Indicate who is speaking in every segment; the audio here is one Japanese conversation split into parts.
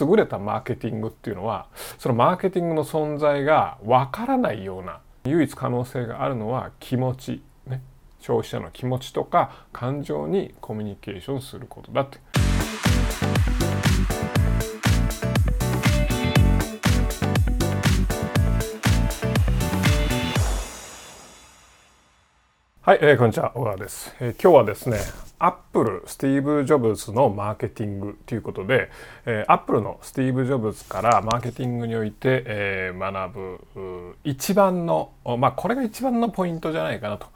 Speaker 1: 優れたマーケティングっていうのはそのマーケティングの存在がわからないような唯一可能性があるのは気持ち、ね、消費者の気持ちとか感情にコミュニケーションすることだって。はい、えー、こんにちは小川です、えー、今日はですねアップルスティーブ・ジョブズのマーケティングということで、えー、アップルのスティーブ・ジョブズからマーケティングにおいて、えー、学ぶ一番のまあこれが一番のポイントじゃないかなと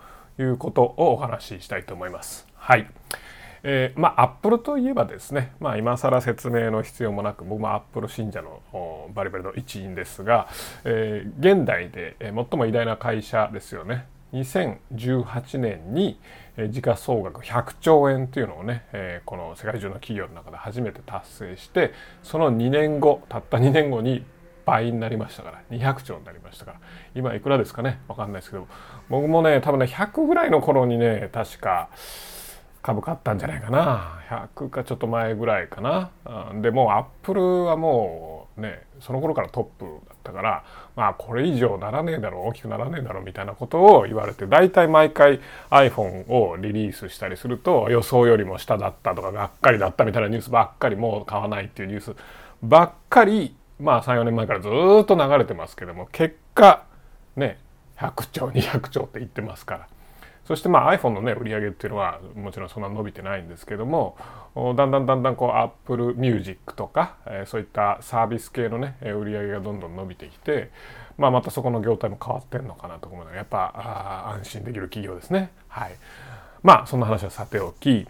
Speaker 1: いうことをお話ししたいと思います。はい。えー、まあアップルといえばですね、まあ、今更説明の必要もなく僕もアップル信者のバリバリの一員ですが、えー、現代で最も偉大な会社ですよね2018年に時価総額100兆円っていうのをね、えこの世界中の企業の中で初めて達成してその2年後たった 2年後に倍になりましたから200兆になりましたから今いくらですかね？分かんないですけど僕もね多分ね100ぐらいの頃にね確か株買ったんじゃないかな。100かちょっと前ぐらいかな。でもアップルはもうねその頃からトップだったからまあこれ以上ならねえだろう大きくならねえだろうみたいなことを言われて大体毎回 iPhone をリリースしたりすると予想よりも下だったとかがっかりだったみたいなニュースばっかりもう買わないっていうニュースばっかりまあ34年前からずっと流れてますけども結果ね100兆200兆って言ってますから。そしてまあ iPhone のね売り上げっていうのはもちろんそんな伸びてないんですけどもだんだんだんだんこう Apple Music とか、え、そういったサービス系のね売り上げがどんどん伸びてきて、まあ、またそこの業態も変わってんのかなと思うのでやっぱ安心できる企業ですね。はい、まあそんな話はさておき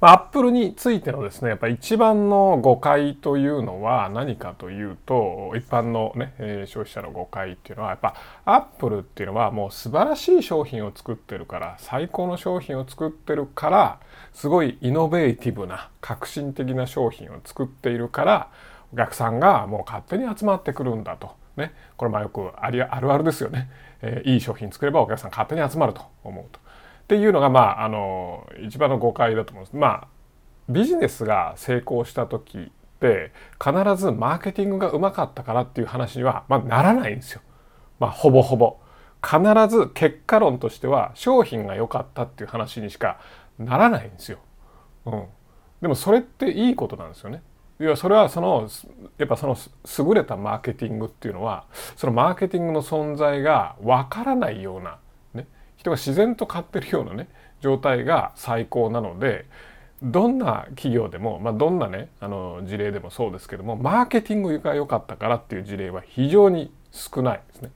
Speaker 1: まあ、アップルについてのですねやっぱり一番の誤解というのは何かというと一般のね、え、消費者の誤解っていうのはやっぱアップルっていうのはもう素晴らしい商品を作ってるから最高の商品を作ってるからすごいイノベーティブな革新的な商品を作っているからお客さんがもう勝手に集まってくるんだと。ね、これまあよくありあるあるですよね、えー、いい商品作ればお客さん勝手に集まると思うと。っていうのがまああの一番の誤解だと思うんです。まあビジネスが成功した時って必ずマーケティングがうまかったからっていう話には、まあ、ならないんですよ。まあほぼほぼ。必ず結果論としては商品が良かったっていう話にしかならないんですよ。うん。でもそれっていいことなんですよね。いやそれはそのやっぱその優れたマーケティングっていうのはそのマーケティングの存在がわからないような人が自然と買ってるようなね状態が最高なのでどんな企業でも、まあ、どんなねあの事例でもそうですけどもマーケティングが良かったからっていう事例は非常に少ないですね。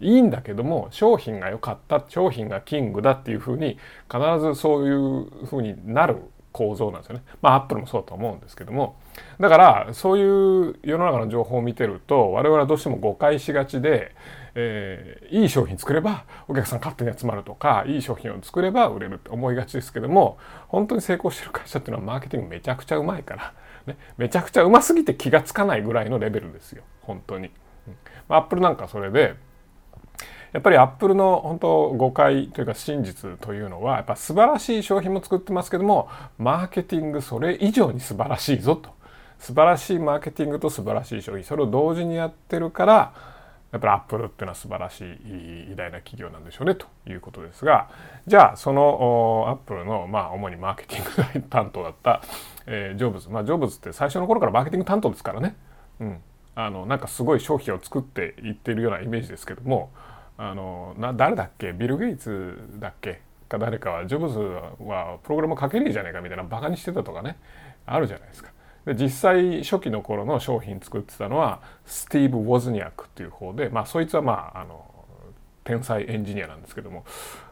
Speaker 1: いいんだけども商品が良かった商品がキングだっていうふうに必ずそういうふうになる構造なんですよね。まあアップルもそうだと思うんですけどもだからそういう世の中の情報を見てると我々はどうしても誤解しがちでえー、いい商品作ればお客さん勝手に集まるとかいい商品を作れば売れるって思いがちですけども本当に成功してる会社っていうのはマーケティングめちゃくちゃうまいから、ね、めちゃくちゃうますぎて気が付かないぐらいのレベルですよ。本当に。うん、アップルなんかそれでやっぱりアップルの本当誤解というか真実というのはやっぱ素晴らしい商品も作ってますけどもマーケティングそれ以上に素晴らしいぞと。素晴らしいマーケティングと素晴らしい商品。それを同時にやってるからやっぱりアップルっていうのは素晴らしい偉大な企業なんでしょうねということですがじゃあそのアップルのまあ主にマーケティング担当だった、えー、ジョブズ。まあジョブズって最初の頃からマーケティング担当ですからね、うん、あのなんかすごい商品を作っていってるようなイメージですけどもあのな誰だっけ？ビル・ゲイツだっけ？か誰かはジョブズはプログラム書けねえじゃねえかみたいなバカにしてたとかねあるじゃないですか。で実際初期の頃の商品作ってたのはスティーブ・ウォズニアクっていう方で、まあ、そいつはまああの天才エンジニアなんですけども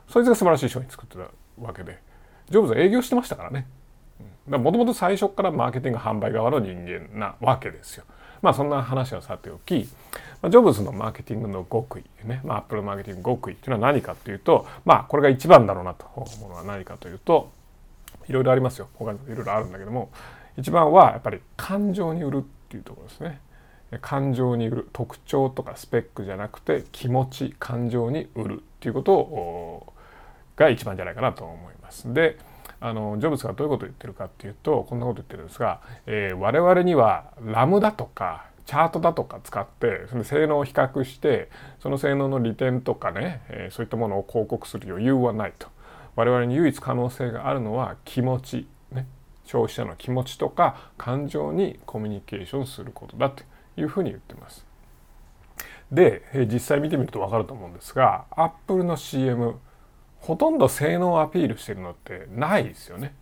Speaker 1: そいつが素晴らしい商品作ってたわけでジョブズは営業してましたからねもともと最初からマーケティング販売側の人間なわけですよ。まあそんな話はさておき、ジョブズのマーケティングの極意ね、まあ、アップルマーケティング極意っていうのは何かっていうと、まあこれが一番だろうなと思うのは何かというと、いろいろありますよ。他にもいろいろあるんだけども、一番はやっぱり感情に売るっていうところですね。感情に売る特徴とかスペックじゃなくて気持ち感情に売るっていうことをが一番じゃないかなと思います。であのジョブズがどういうことを言ってるかっていうとこんなこと言ってるんですが、えー、我々にはラムだとかチャートだとか使ってその性能を比較してその性能の利点とかね、えー、そういったものを広告する余裕はないと我々に唯一可能性があるのは気持ち、消費者の気持ちとか感情にコミュニケーションすることだというふうに言ってます。で実際見てみると分かると思うんですがアップルの CM ほとんど性能をアピールしてるのってないですよね。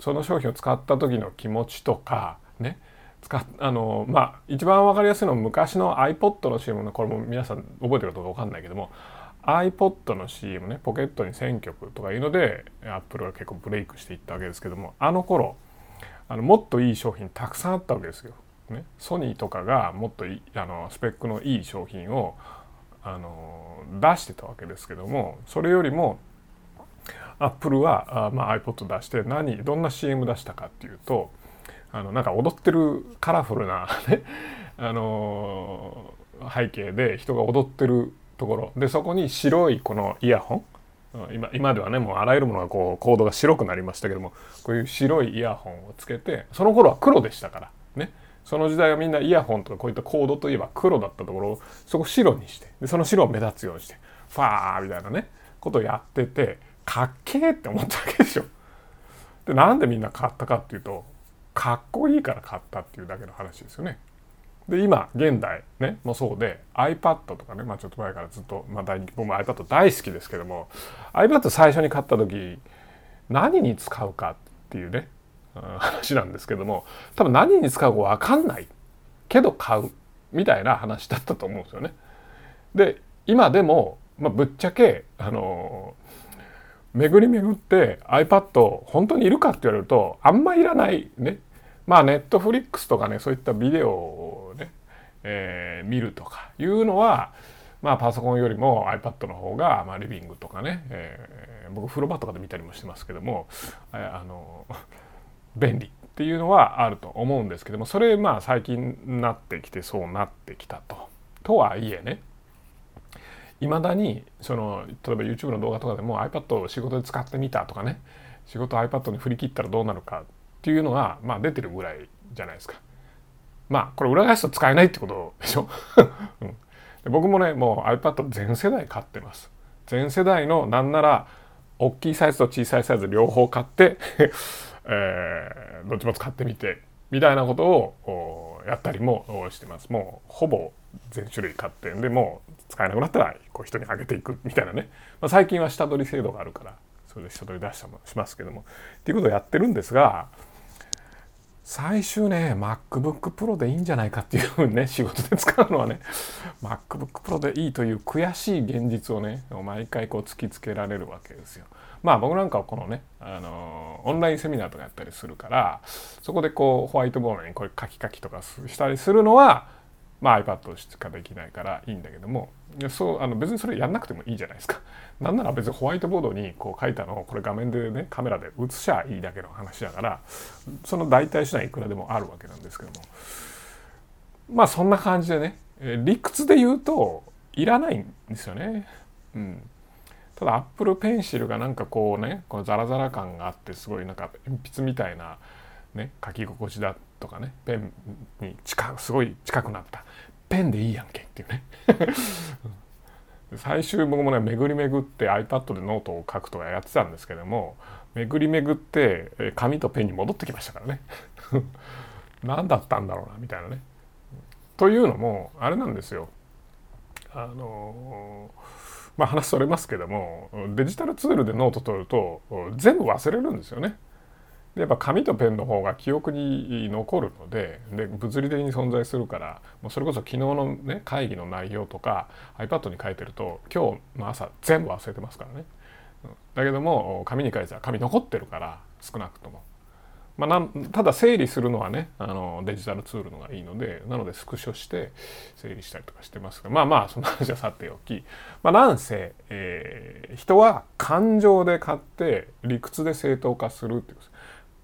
Speaker 1: その商品を使った時の気持ちとかね使あのまあ一番分かりやすいのは昔の iPod の CM のこれも皆さん覚えてるかどうか分かんないけども iPod の CM ねポケットに1000曲とかいうので Apple は結構ブレイクしていったわけですけどもあの頃あのもっといい商品たくさんあったわけですよ。ね、ソニーとかがもっといあのスペックのいい商品をあの出してたわけですけどもそれよりもアップルはあ、まあ、iPod 出して何どんな CM 出したかっていうとあのなんか踊ってるカラフルなねあの背景で人が踊ってるところでそこに白いこのイヤホン今今ではねもうあらゆるものがこうコードが白くなりましたけどもこういう白いイヤホンをつけてその頃は黒でしたからねその時代はみんなイヤホンとかこういったコードといえば黒だったところをそこ白にしてでその白を目立つようにしてファーみたいなねことをやっててかっけえって思ったわけでしょ。でなんでみんな買ったかっていうとかっこいいから買ったっていうだけの話ですよね。で今現代ねもそうで iPad とかね、まあ、ちょっと前からずっと、まあ、僕も iPad 大好きですけども iPad 最初に買った時何に使うかっていうね話なんですけども多分何に使うか分かんないけど買うみたいな話だったと思うんですよね。で今でも、まあ、ぶっちゃけあの巡り巡って iPad 本当にいるかって言われるとあんまいらないね。まあネットフリックスとかねそういったビデオ、えー、見るとかいうのはまあパソコンよりも iPad の方が、まあ、リビングとかね、えー、僕風呂場とかで見たりもしてますけどもあの便利っていうのはあると思うんですけどもそれまあ最近なってきてそうなってきたと。とはいえねいまだにその例えば YouTube の動画とかでも iPad を仕事で使ってみたとかね仕事 iPad に振り切ったらどうなるかっていうのがまあ出てるぐらいじゃないですか。まあこれ裏返すと使えないってことでしょ、うん、で僕もねもう iPad 全世代買ってます。全世代のなんなら大きいサイズと小さいサイズ両方買って えー、どっちも使ってみてみたいなことをやったりもしてます。もうほぼ全種類買ってんでもう使えなくなったらこう人にあげていくみたいなね、まあ、最近は下取り制度があるからそれで下取り出したりしますけどもっていうことをやってるんですが最終ね MacBook Pro でいいんじゃないかっていうふうにね仕事で使うのはね MacBook Pro でいいという悔しい現実をね毎回こう突きつけられるわけですよ。まあ僕なんかはこのね、あのオンラインセミナーとかやったりするからそこでこうホワイトボードにこれ書き書きとかしたりするのはまあ iPad しかできないからいいんだけどもそうあの別にそれやんなくてもいいじゃないですか。なんなら別にホワイトボードにこう書いたのをこれ画面でねカメラで写しゃいいだけの話だからその代替手段いくらでもあるわけなんですけどもまあそんな感じでね理屈で言うといらないんですよね。うん、ただアップルペンシルがなんかこうねこのザラザラ感があってすごいなんか鉛筆みたいな、ね、書き心地だとかねペンに近、すごい近くなったペンでいいやんけっていうね 最終僕もね巡り巡って iPad でノートを書くとかやってたんですけども巡り巡って紙とペンに戻ってきましたからね 何だったんだろうなみたいなね。というのもあれなんですよあのまあ話それますけどもデジタルツールでノート取ると全部忘れるんですよね。やっぱ紙とペンの方が記憶に残るのでで物理的に存在するからもうそれこそ昨日の、ね、会議の内容とか iPad に書いてると今日の朝全部忘れてますからね。だけども紙に書いてたら紙残ってるから少なくとも。まあ、なんただ整理するのはねあのデジタルツールのがいいのでなのでスクショして整理したりとかしてますがまあまあその話はさておき、まあ、なんせ、えー、人は感情で買って理屈で正当化するっていう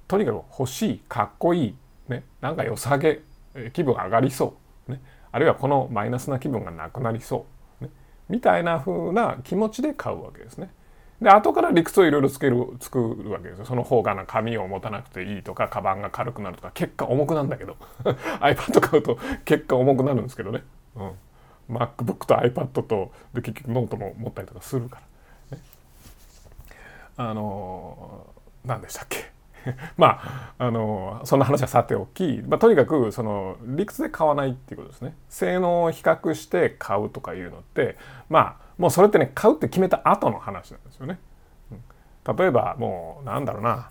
Speaker 1: とにかく欲しいかっこいい、ね、なんか良さげ気分上がりそう、ね、あるいはこのマイナスな気分がなくなりそう、ね、みたいな風な気持ちで買うわけですね。で後から理屈をいろいろつける作るわけですよ。その方がな紙を持たなくていいとかカバンが軽くなるとか結果重くなんだけど。iPad 買うと結果重くなるんですけどね、うん、MacBook と iPad とで結局ノートも持ったりとかするから、ね、あの何でしたっけ？まああのそんな話はさておき、まあ、とにかくその理屈で買わないっていうことですね性能を比較して買うとかいうのってまあもうそれってね買うって決めた後の話なんですよね。例えばもうなんだろうな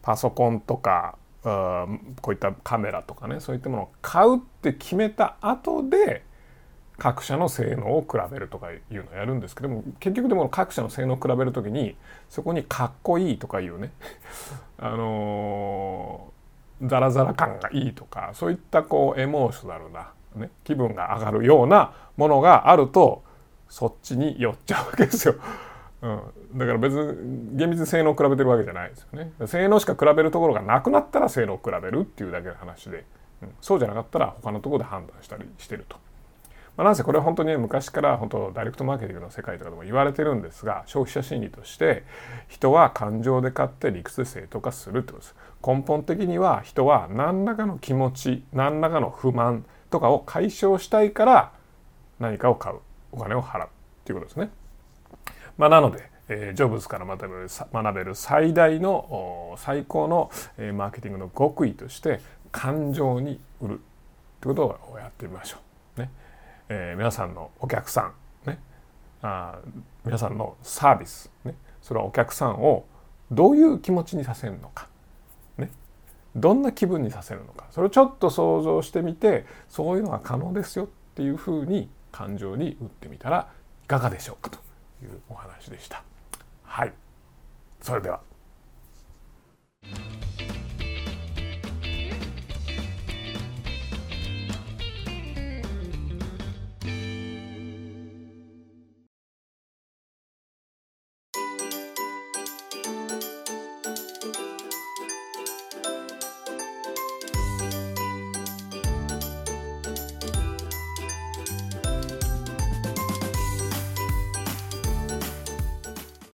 Speaker 1: パソコンとかこういったカメラとかねそういったものを買うって決めた後で各社の性能を比べるとかいうのをやるんですけども結局でも各社の性能を比べる時にそこにかっこいいとかいうね あのー、ザラザラ感がいいとかそういったこうエモーショナルな、ね、気分が上がるようなものがあるとそっちに寄っちゃうわけですよ。うん、だから別に厳密に性能を比べてるわけじゃないですよね。性能しか比べるところがなくなったら性能を比べるっていうだけの話で、うん、そうじゃなかったら他のところで判断したりしてると。まあ、なんせこれは本当に、ね、昔から本当ダイレクトマーケティングの世界とかでも言われてるんですが消費者心理として人は感情で買って理屈で正当化するってことです根本的には人は何らかの気持ち何らかの不満とかを解消したいから何かを買うお金を払うっていうことですね。まあ、なので、えー、ジョブズから学べる最大の最高の、えー、マーケティングの極意として感情に売るってことをやってみましょう。ねえー、皆さんのお客さん、ね、あ皆さんのサービス、ね、それはお客さんをどういう気持ちにさせるのか、ね、どんな気分にさせるのかそれをちょっと想像してみてそういうのが可能ですよっていうふうに感情に打ってみたらいかがでしょうかというお話でした。はい。それでは。